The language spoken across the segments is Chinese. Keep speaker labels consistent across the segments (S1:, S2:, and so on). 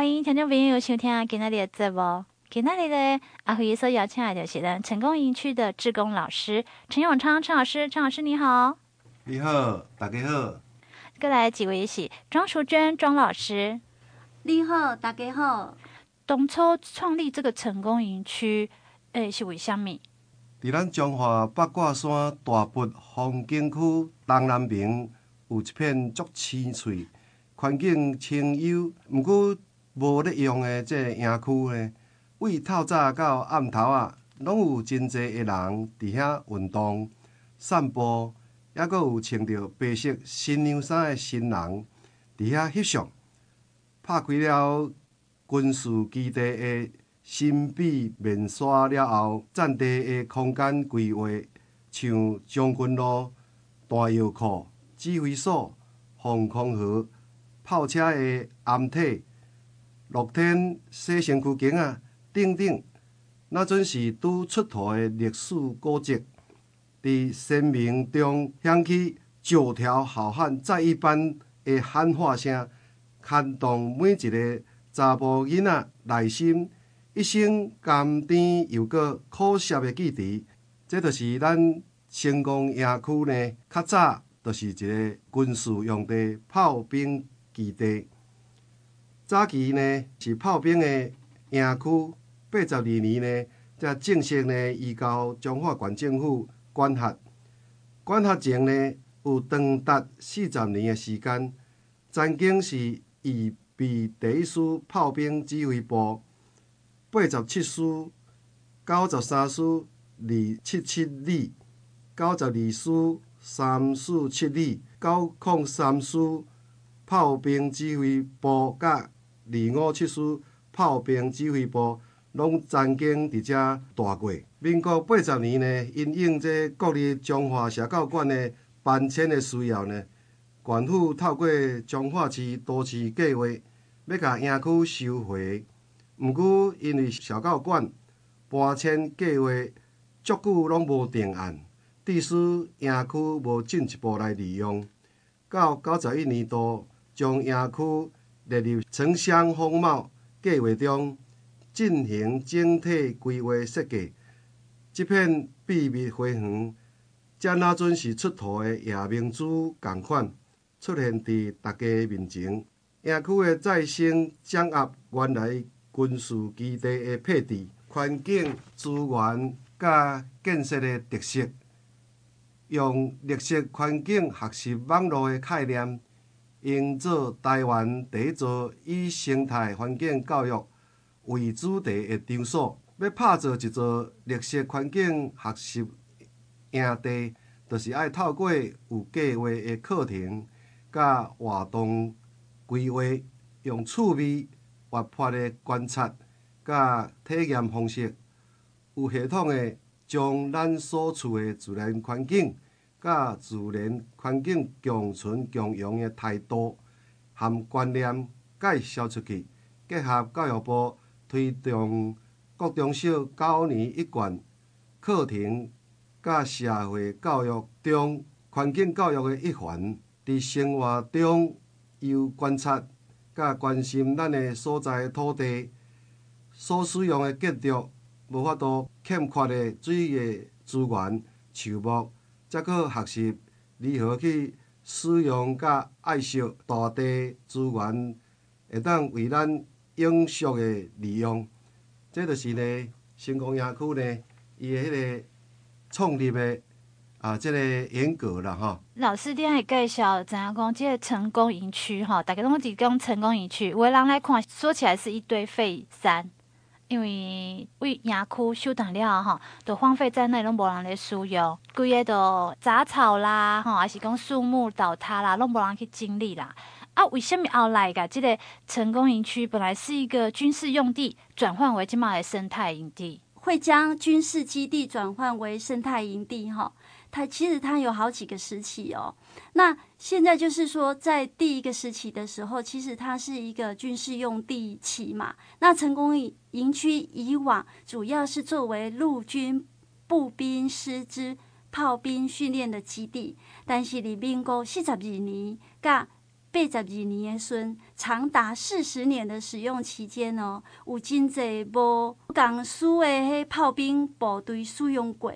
S1: 欢迎听众朋友收听今天的节目。今天的阿辉所邀请来的是咱成功营区的志工老师陈永昌陈老师，陈老师你好。
S2: 你好，大家好。
S1: 过来几位是庄淑娟庄老师。
S3: 你好，大家好。
S1: 当初创立这个成功营区，诶，是为虾米？
S2: 伫咱中华八卦山大佛风景区东南边有一片足青翠、环境清幽，毋过无咧用的这营区呢，为透早到暗头啊，拢有真侪个人伫遐运动、散步，抑阁有穿着白色新娘衫的新人伫遐翕相，拍开了。军事基地的神秘面纱了后，占地的空间规划像将军路、弹药库、指挥所、防空壕、炮车的掩体、露天洗身躯间啊等等，那准是拄出土的历史古迹，伫生命中响起九条好汉再一般的喊话声，牵动每一个。查甫囡仔内心一生甘甜又阁苦涩的记忆，这就是咱成功营区呢。较早就是一个军事用地炮兵基地。早期呢是炮兵的营区，八十二年呢才正式呢移交彰化县政府管辖。管辖前呢有长达四十年的时间，曾经是以。为第一师炮兵指挥部，八十七师、九十三师二七七旅、九十二师三四七旅、九矿三师炮兵指挥部，甲二五七师炮兵指挥部，拢曾经伫遮待过。民国八十年呢，因应这国立中华社教馆的搬迁的需要呢，县府透过彰化市都市计划。要甲营区收回，毋过因为社教馆搬迁计划足久拢无定案，致使营区无进一步来利用。到九十一年度，将营区列入城乡风貌计划中，进行整体规划设计。这片秘密花园，才若准是出土的夜明珠共款，出现伫大家面前。营区的再生掌握原来军事基地的配置、环境资源甲建设的特色，用绿色环境学习网络的概念，营造台湾第一座以生态环境教育为主题的场所。要打造一座绿色环境学习营地，就是爱透过有计划的课程甲活动。规划用趣味、活泼的观察、甲体验方式，有系统的将咱所处的自然环境、甲自然环境共存共用的态度和观念介绍出去，结合教育部推动国中小九年一贯课程，甲社会教育中环境教育的一环，伫生活中。由观察，甲关心咱的所在土地所使用的建筑，无法度欠缺的水的资源、树木，则可学习如何去使用甲爱惜大地资源，会当为咱永续的利用。这就是呢，成功营区呢，伊的迄个创立的。啊，这个严格了哈。
S1: 老师，你还介绍怎样讲？即个成功营区哈，大家拢是讲成功营区，有的人来看，说起来是一堆废山，因为为营区修断了哈，都荒废在那，拢无人来使用，规个都杂草啦，哈，还是讲树木倒塌啦，拢无人去整理啦。啊，为什么后来噶这个成功营区本来是一个军事用地，转换为今嘛的生态营地？
S3: 会将军事基地转换为生态营地哈？它其实它有好几个时期哦。那现在就是说，在第一个时期的时候，其实它是一个军事用地期嘛。那成功营营区以往主要是作为陆军步兵师资、炮兵训练的基地，但是李民国四十二年，甲八十二年的孙，长达四十年的使用期间哦，有真济无共使的迄炮兵部队使用过。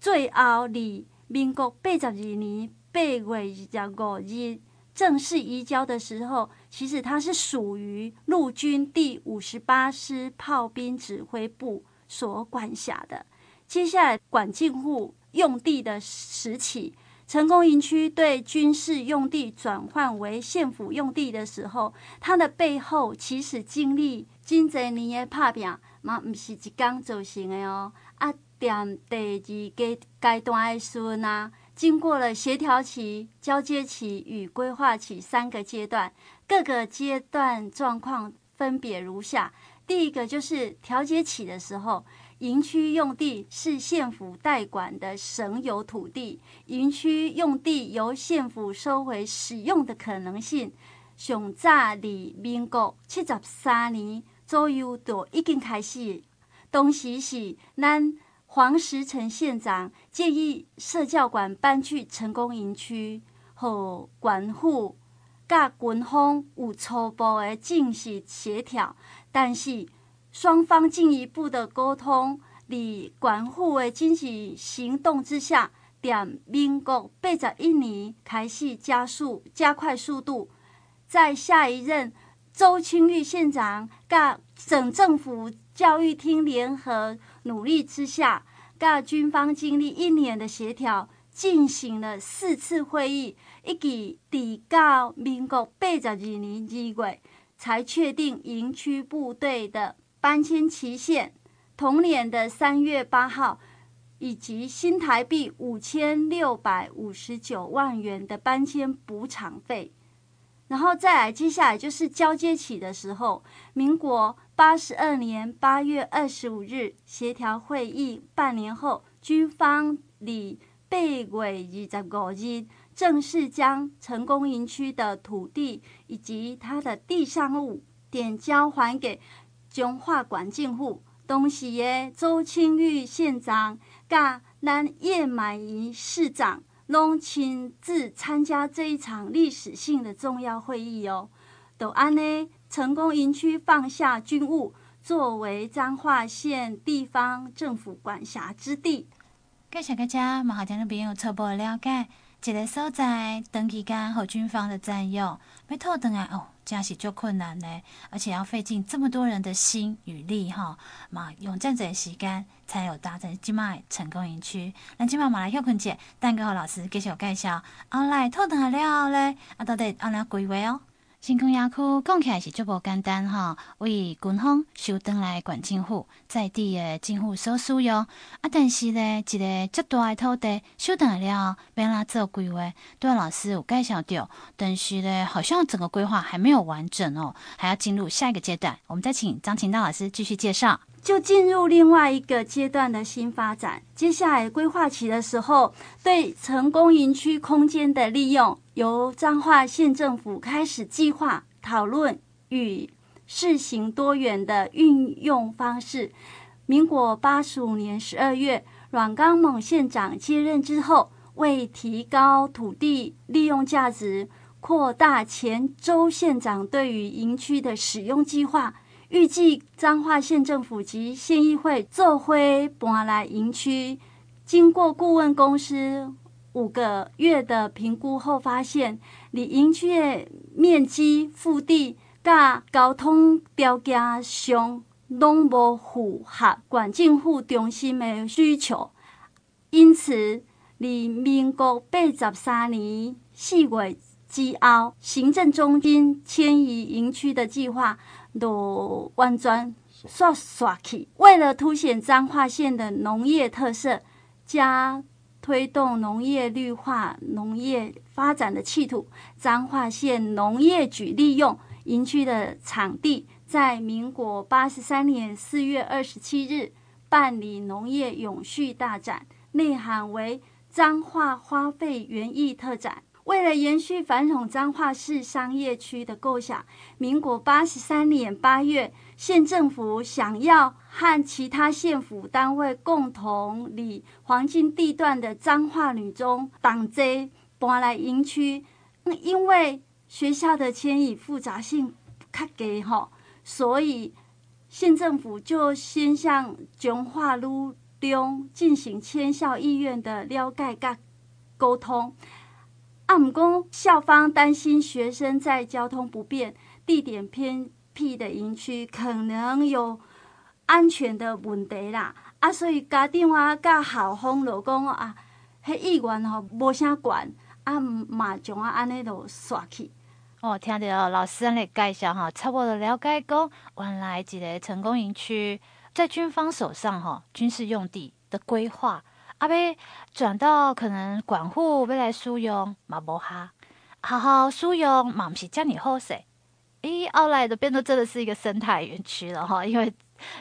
S3: 最后，离民国八十二年八月二十五日正式移交的时候，其实它是属于陆军第五十八师炮兵指挥部所管辖的。接下来，管境户用地的时期。成功营区对军事用地转换为县府用地的时候，它的背后其实经历真侪年的打拼，嘛不是一天造成的哦。啊，点第二阶阶段的时阵啊，经过了协调期、交接期与规划期三个阶段，各个阶段状况分别如下：第一个就是调节期的时候。营区用地是县府代管的省有土地，营区用地由县府收回使用的可能性，上早离民国七十三年左右就已经开始。当时是咱黄石城县长建议社教馆搬去成功营区，和管护甲军方有初步的进行协调，但是。双方进一步的沟通，在管护的经济行动之下，点民国八十一年开始加速加快速度，在下一任周清玉县长甲省政府教育厅联合努力之下，跟军方经历一年的协调，进行了四次会议，一直抵到民国八十二年二月，才确定营区部队的。搬迁期限，同年的三月八号，以及新台币五千六百五十九万元的搬迁补偿费，然后再来，接下来就是交接起的时候，民国八十二年八月二十五日协调会议半年后，军方以八月二十五日正式将成功营区的土地以及它的地上物点交还给。彰化管境户，当时耶周清玉县长、甲咱叶满仪市长，拢亲自参加这一场历史性的重要会议哦。都安呢，成功营区放下军务，作为彰化县地方政府管辖之地。
S1: 感谢大家，马好将的朋友初步了解，这个所在长期间和军方的占用，要讨回来哦。这样是就困难呢，而且要费尽这么多人的心与力哈，嘛用这样子的时间才有达成今麦成功营区。那今麦马来休困节，蛋哥和老师继续介绍，后来讨回来了咧，啊到底安怎规划哦？新丰野区讲起来是足无简单哈，为军方收登来管政府，在地的政府所使用啊，但是呢，一个足大的土地收回来了，要来做规划？对老师有介绍到，但是呢，好像整个规划还没有完整哦，还要进入下一个阶段。我们再请张琴道老师继续介绍。
S3: 就进入另外一个阶段的新发展。接下来规划期的时候，对成功营区空间的利用，由彰化县政府开始计划讨论与试行多元的运用方式。民国八十五年十二月，阮刚猛县长接任之后，为提高土地利用价值，扩大前周县长对于营区的使用计划。预计彰化县政府及县议会做伙搬来营区，经过顾问公司五个月的评估后，发现离营区的面积、腹地、甲交通条件上拢无符合管境户中心的需求，因此离民国八十三年四月之后，行政中心迁移营区的计划。都完全刷刷去。为了凸显彰化县的农业特色，加推动农业绿化、农业发展的企图，彰化县农业局利用营区的场地，在民国八十三年四月二十七日办理农业永续大展，内涵为彰化花卉园艺特展。为了延续传统彰化市商业区的构想，民国八十三年八月，县政府想要和其他县府单位共同以黄金地段的彰化女中党街搬来营区，因为学校的迁移复杂性较低吼，所以县政府就先向彰化路中进行迁校意愿的了解甲沟通。啊，毋过校方担心学生在交通不便、地点偏僻的营区可能有安全的问题啦。啊，所以家长啊，甲校方就讲啊，迄意愿吼无啥管，啊嘛将啊安尼就煞去。
S1: 哦，听到老师安尼介绍哈，差不多了解讲，原来一个成功营区在军方手上哈，军事用地的规划，啊，要转到可能管护要来使用嘛无哈，好好使用嘛毋是遮尔好势。咦，后来就变得真的是一个生态园区了哈，因为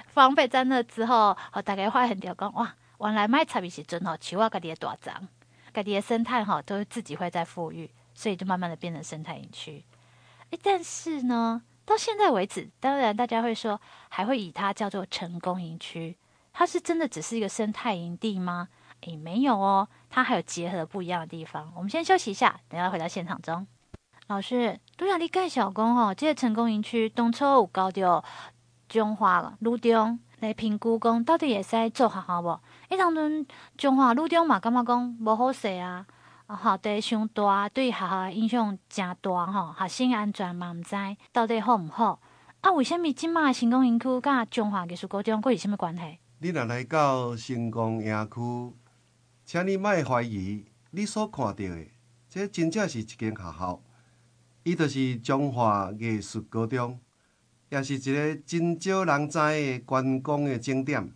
S1: 防备在那之后，哦，大概发现到讲哇，原来卖茶米时阵吼，树啊家己的大长，家己的生态哈，都自己会在富裕。所以就慢慢的变成生态园区，诶，但是呢，到现在为止，当然大家会说，还会以它叫做成功营区，它是真的只是一个生态营地吗？诶，没有哦，它还有结合不一样的地方。我们先休息一下，等下回到现场中。老师，都让你盖小工哦，这个成功营区当初有交到彰化路中来评估工，到底会使做好好不？诶，当阵彰化路中嘛，感觉讲无好势啊。啊，校地伤大，对学校影响诚大吼，学生安全嘛毋知到底好毋好？啊，为虾米即马成功营区甲彰化艺术高中佫有啥物关系？
S2: 你若来到成功营区，请你莫怀疑，你所看到的，这真正是一间学校，伊就是彰化艺术高中，也是一个真少人知的观光的景点。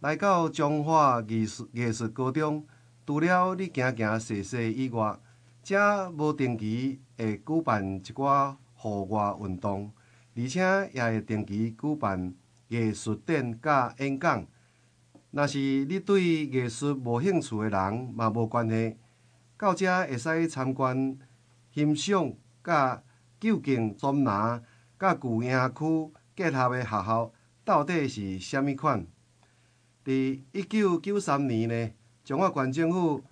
S2: 来到彰化艺术艺术高中。除了你行行踅踅以外，遮无定期会举办一寡户外运动，而且也会定期举办艺术展甲演讲。若是你对艺术无兴趣的人，嘛无关系，到遮会使参观、欣赏甲究竟中南甲旧营区结合的学校到底是啥物款？伫一九九三年呢？彰化县政府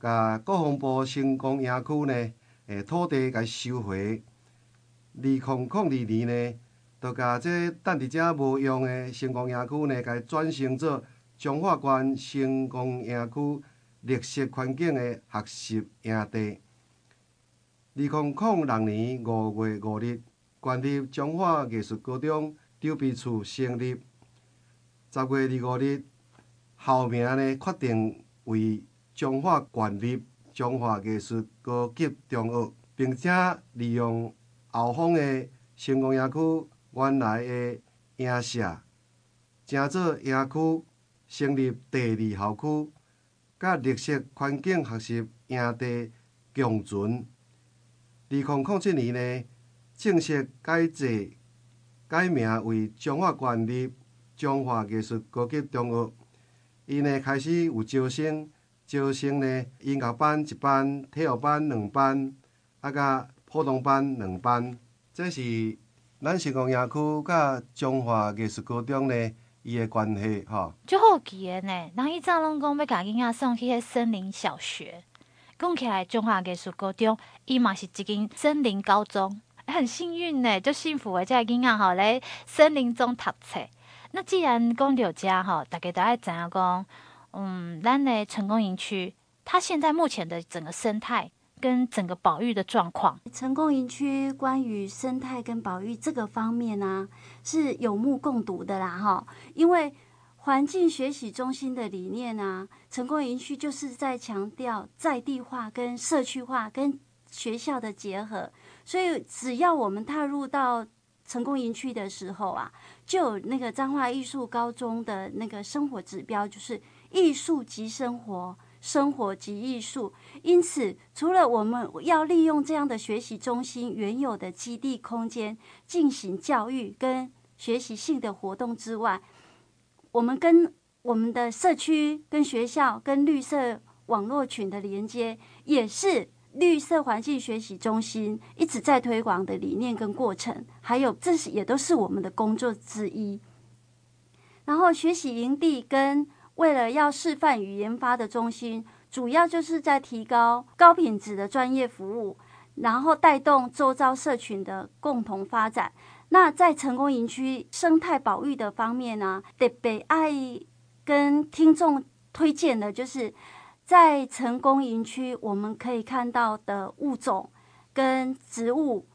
S2: 甲国防部成功营区呢，诶土地甲收回。二零零二年呢，就甲这等伫遮无用的成功营区呢，甲转型做彰化县成功营区绿色环境的学习营地。二零零六年五月五日，关立彰化艺术高中筹备处成立。十月二五日，校名呢确定。为彰化县立彰化艺术高级中学，并且利用后方的成功营区原来的营舍，整座营区成立第二校区，甲绿色环境学习营地共存。二零零七年呢，正式改制改名为彰化县立彰化艺术高级中学。伊呢开始有招生，招生呢音乐班一班，体育班两班，啊甲普通班两班。这是咱成功营区甲彰化艺术高中呢伊的关系吼。
S1: 就好奇的呢，人伊早拢讲要甲囡仔送去迄森林小学，讲起来中华艺术高中伊嘛是一间森林高中，很幸运呢，就幸福的，这囡仔吼来森林中读册。那既然讲到这吼，大家都爱知影讲，嗯，咱的成功营区，它现在目前的整个生态跟整个保育的状况。
S3: 成功营区关于生态跟保育这个方面呢、是有目共睹的啦，哈。因为环境学习中心的理念啊，成功营区就是在强调在地化跟社区化跟学校的结合，所以只要我们踏入到成功营区的时候啊，就有那个彰化艺术高中的那个生活指标，就是艺术即生活，生活及艺术。因此，除了我们要利用这样的学习中心原有的基地空间进行教育跟学习性的活动之外，我们跟我们的社区、跟学校、跟绿色网络群的连接，也是。绿色环境学习中心一直在推广的理念跟过程，还有这是也都是我们的工作之一。然后学习营地跟为了要示范与研发的中心，主要就是在提高高品质的专业服务，然后带动周遭社群的共同发展。那在成功营区生态保育的方面呢、啊，特别爱跟听众推荐的就是，在成功营区我们可以看到的物种跟植物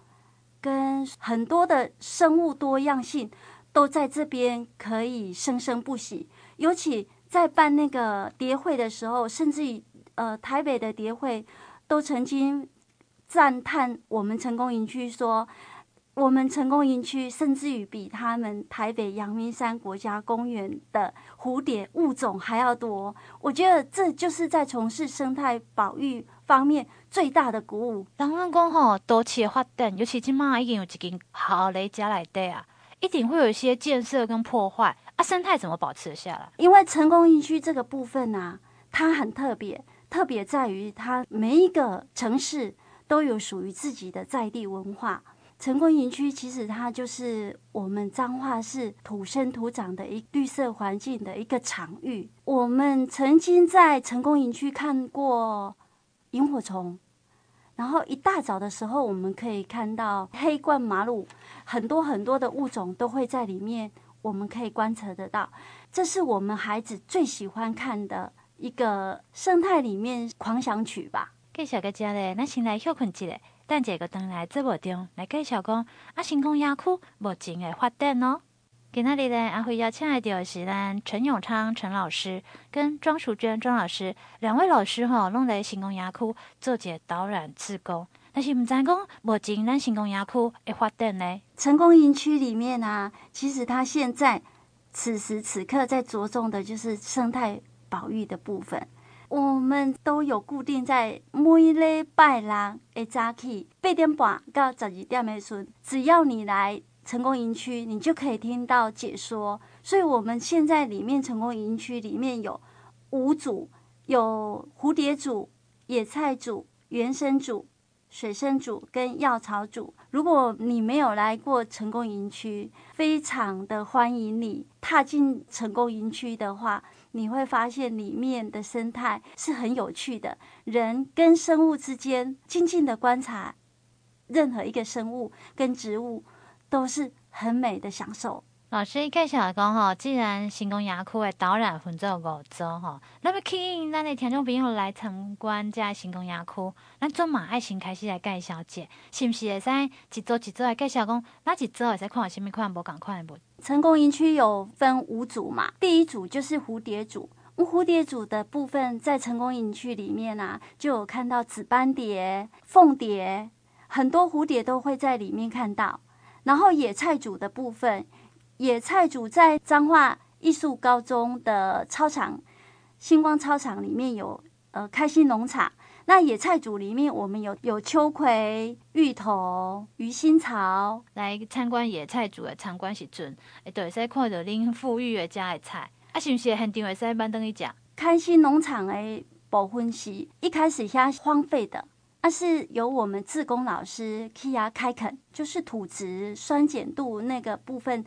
S3: 跟很多的生物多样性都在这边可以生生不息。尤其在办那个蝶会的时候，甚至于呃台北的蝶会都曾经赞叹我们成功营区说。我们成功营区甚至于比他们台北阳明山国家公园的蝴蝶物种还要多，我觉得这就是在从事生态保育方面最大的鼓舞。
S1: 人们讲吼，都市的发展，尤其今嘛已经有一间好雷家来对啊，一定会有一些建设跟破坏啊，生态怎么保持下来？
S3: 因为成功营区这个部分啊，它很特别，特别在于它每一个城市都有属于自己的在地文化。成功营区其实它就是我们彰化市土生土长的一绿色环境的一个场域。我们曾经在成功营区看过萤火虫，然后一大早的时候，我们可以看到黑冠麻鹭，很多很多的物种都会在里面，我们可以观测得到。这是我们孩子最喜欢看的一个生态里面狂想曲吧。
S1: 介绍个家嘞，那先来休困一下。等这个灯来节目中来介绍讲啊，成功园区目前的发展哦。今天呢，阿辉邀请来的是咱陈永昌陈老师跟庄淑娟庄老师两位老师哈，拢在成功园区做一个导览志工。但是唔知讲目前咱成功园区会发展呢？
S3: 成功园区里面啊，其实它现在此时此刻在着重的就是生态保育的部分。我们都有固定在每礼拜六的早起八点半到十二点的时，只要你来成功营区，你就可以听到解说。所以，我们现在里面成功营区里面有五组，有蝴蝶组、野菜组、原生组、水生组跟药草组。如果你没有来过成功营区，非常的欢迎你踏进成功营区的话。你会发现里面的生态是很有趣的，人跟生物之间静静的观察，任何一个生物跟植物都是很美的享受。
S1: 老师一开始来讲吼，既然成功园区的导览分做五组哈，那么吸引咱的听众朋友来参观这成功园区，咱总嘛爱先开始来介绍者，是不是会使一组一组来介绍讲，哪一组会使看什么款无共款的物？
S3: 成功营区有分五组嘛，第一组就是蝴蝶组。蝴蝶组的部分在成功营区里面啊，就有看到紫斑蝶、凤蝶，很多蝴蝶都会在里面看到。然后野菜组的部分，野菜组在彰化艺术高中的操场、星光操场里面有呃开心农场。那野菜组里面，我们有有秋葵、芋头、鱼腥草。
S1: 来参观野菜组的参观时阵，会对，使看到恁富裕的家的菜，啊，是不是现场会使慢等一讲？
S3: 开心农场的部分是一开始先荒废的，那是由我们志工老师去啊开垦，就是土质酸碱度那个部分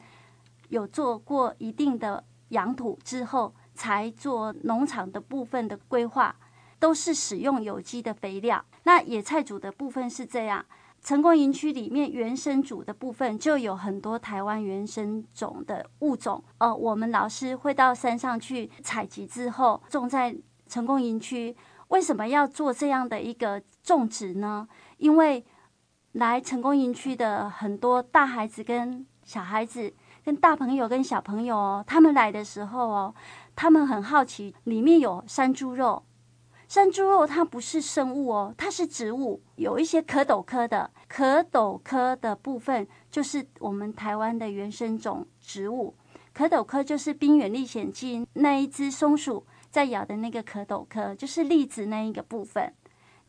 S3: 有做过一定的养土之后，才做农场的部分的规划。都是使用有机的肥料。那野菜组的部分是这样，成功营区里面原生组的部分就有很多台湾原生种的物种。呃，我们老师会到山上去采集之后，种在成功营区。为什么要做这样的一个种植呢？因为来成功营区的很多大孩子跟小孩子，跟大朋友跟小朋友哦，他们来的时候哦，他们很好奇里面有山猪肉。山猪肉它不是生物哦，它是植物，有一些壳斗科的，壳斗科的部分就是我们台湾的原生种植物。壳斗科就是《冰原历险记》那一只松鼠在咬的那个壳斗科，就是栗子那一个部分。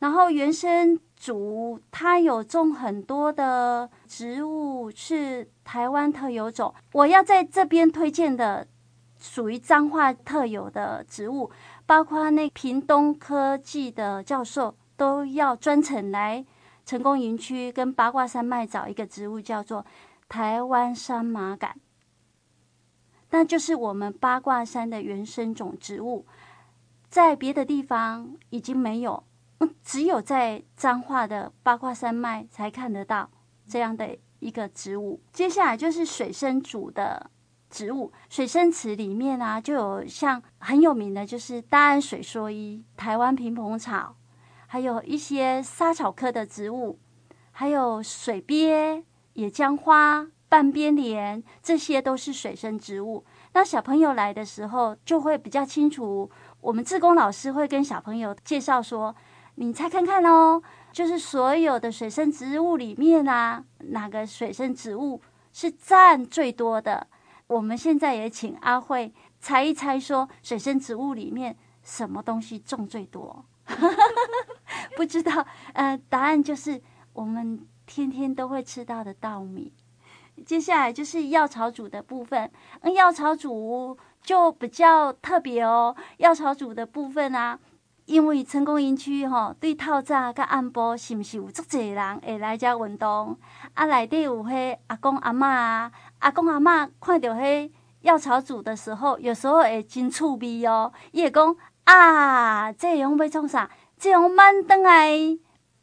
S3: 然后原生竹它有种很多的植物，是台湾特有种。我要在这边推荐的，属于彰化特有的植物。包括那屏东科技的教授都要专程来成功营区跟八卦山脉找一个植物，叫做台湾山麻杆，那就是我们八卦山的原生种植物，在别的地方已经没有。只有在彰化的八卦山脉才看得到这样的一个植物。接下来就是水生主的植物，水生池里面啊，就有像很有名的，就是大安水蓑衣、台湾平蓬草，还有一些莎草科的植物，还有水鳖、野姜花、半边莲，这些都是水生植物。那小朋友来的时候，就会比较清楚。我们志工老师会跟小朋友介绍说：“你猜看看哦，就是所有的水生植物里面啊，哪个水生植物是占最多的？”我们现在也请阿慧猜一猜，说水生植物里面什么东西种最多？不知道，呃，答案就是我们天天都会吃到的稻米。接下来就是药草组的部分，嗯，药草组就比较特别哦。药草组的部分啊，因为成功营区吼，对透早甲暗晡是毋是有足侪人会来遮运动？啊，内底有迄阿公阿嬷啊，阿公阿嬷看到迄药草组的时候，有时候会真趣味哦。伊会讲啊，这样要创啥？这样慢登来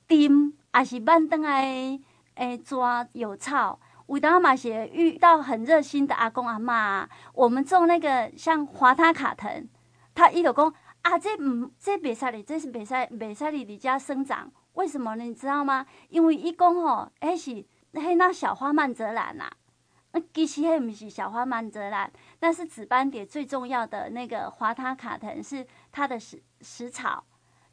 S3: 钉，还是慢登来诶抓有草？有当嘛是遇到很热心的阿公阿嬷，我们种那个像华他卡藤，他伊就讲啊，这唔这别使哩，这是别使别使哩，你家生长，为什么呢？你知道吗？因为伊讲吼，迄是迄那小花曼泽兰呐，那其实迄不是小花曼泽兰，那是紫斑蝶最重要的那个华他卡藤是它的食食草，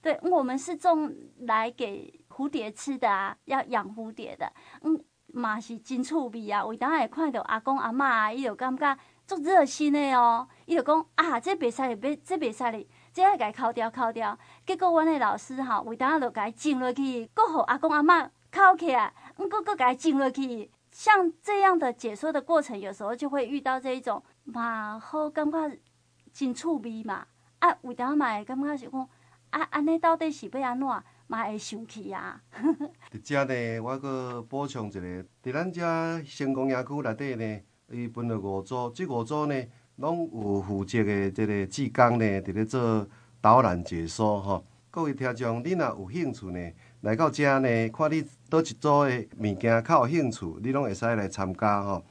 S3: 对，我们是种来给蝴蝶吃的啊，要养蝴蝶的，嗯。嘛是真趣味啊！我当会看到阿公阿嬷啊，伊就感觉足热心的哦。伊就讲啊，这袂使哩，这袂使哩，这要甲伊抠掉抠掉。结果阮的老师哈，为当就甲伊种落去，搁互阿公阿嬷抠起来，嗯，搁搁甲伊种落去。像这样的解说的过程，有时候就会遇到这一种嘛好感觉真趣味嘛。啊，为当嘛会感觉是讲啊，安尼到底是要安怎？嘛会生气啊！
S2: 伫遮呢，我阁补充一个，伫咱遮成功野区内底呢，伊分了五组，即五组呢，拢有负责的即个志工呢，伫咧做导览解说吼。各位听众，你若有兴趣呢，来到遮呢，看你倒一组的物件较有兴趣，你拢会使来参加吼。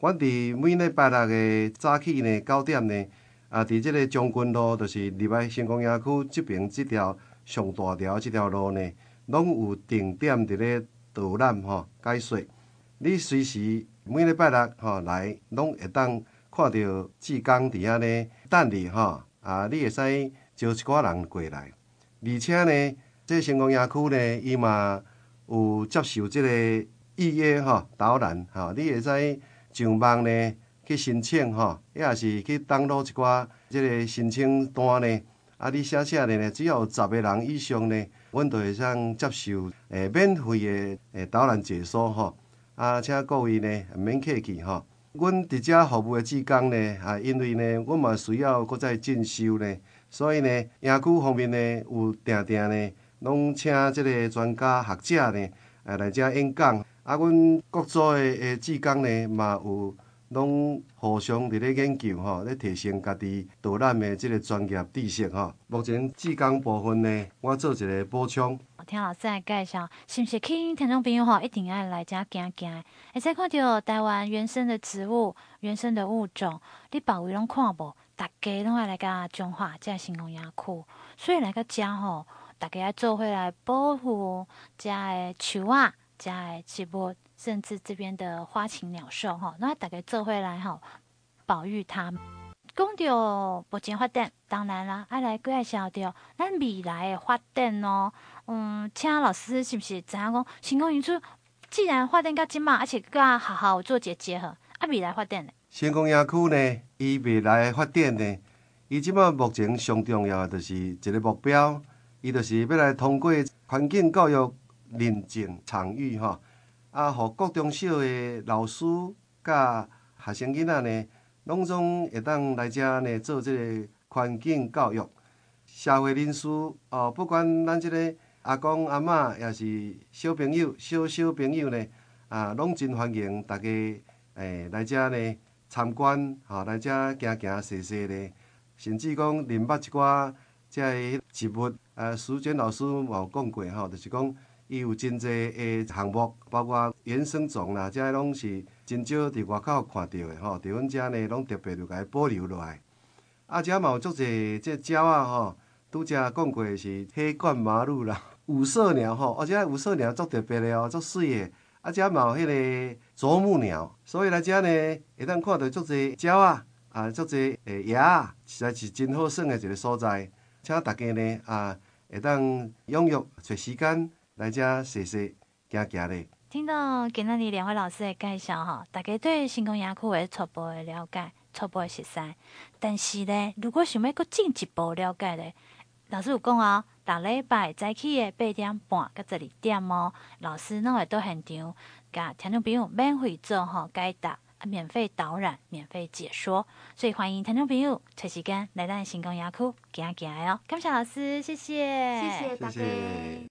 S2: 阮伫每礼拜六的早起呢，九点呢，啊，伫即个将军路，就是入来成功营区即边即条。上大条即条路呢，拢有定点伫咧导览吼解说。你随时每礼拜六吼来，拢会当看到志工伫遐呢等你吼。啊，你会使招一寡人过来。而且呢，这成功营区呢，伊嘛有接受即个预约吼导览吼。你会使上网呢去申请吼，抑也是去登录一寡即个申请单呢。啊！你写写咧呢？只要有十个人以上呢，阮都会当接受诶免费诶诶导览解说吼。啊，请各位呢免客气吼。阮伫遮服务诶志工呢，啊，因为呢，阮嘛需要搁再进修呢，所以呢，野区方面呢，有定定呢，拢请即个专家学者呢，啊来遮演讲。啊，阮各组诶诶志工呢，嘛有。拢互相伫咧研究吼，咧提升家己导览的即个专业知识吼。目前志工部分呢，我做一个补充。
S1: 听老师来介绍，是毋是去听众朋友吼，一定要来遮行行，会使看到台湾原生的植物、原生的物种，你别位拢看无，大家拢爱来甲中华遮成功野区，所以来个遮吼，大家要做伙来保护遮的树仔、遮的植物。甚至这边的花禽鸟兽哈，那大概做回来哈，保育它。讲到目前发展，当然啦，爱来介绍到咱未来的发展哦。嗯，请老师是不是怎样讲？成功营区既然发展到这么，而且佮好好做结结合，啊，未来发展呢？
S2: 成功营区呢，伊未来的发展呢，伊即马目前上重要的就是一个目标，伊就是要来通过环境教育认证场域哈。啊，互各中小的老师甲学生囡仔呢，拢总会当来遮呢做即个环境教育。社会人士哦，不管咱即个阿公阿嬷，也是小朋友、小小朋友呢，啊，拢真欢迎大家诶、来遮呢参观，吼、来遮行行踅踅咧，甚至讲认捌一寡遮个植物，啊，苏娟老师有讲过吼，就是讲伊有真济诶项目，包括原生种啦，遮拢是真少伫外口看到诶吼，伫阮遮呢拢特别着甲伊保留落来。啊，遮嘛有足济这鸟啊吼，拄则讲过是黑冠麻鹭啦，五色鸟吼，而且五色鸟足特别诶哦，足水诶。啊，遮嘛有迄个啄木鸟，所以来遮呢会当看到足济鸟啊，啊，足济诶野啊，实在是真好耍诶一个所在。请大家呢啊，会当踊跃找时间来遮踅踅行行咧。
S1: 听到今日两位老师的介绍哈，大家对成功营区有初步的了解、初步的熟悉。但是呢，如果想要搁进一步了解咧，老师有讲哦，逐礼拜早起的八点半到十二点哦，老师拢会到现场，甲听众朋友免费做吼解答。啊，免费导览，免费解说，所以欢迎听众朋友找时间来咱成功营区行行哦。感谢老师，谢谢，
S3: 谢谢大家。谢谢。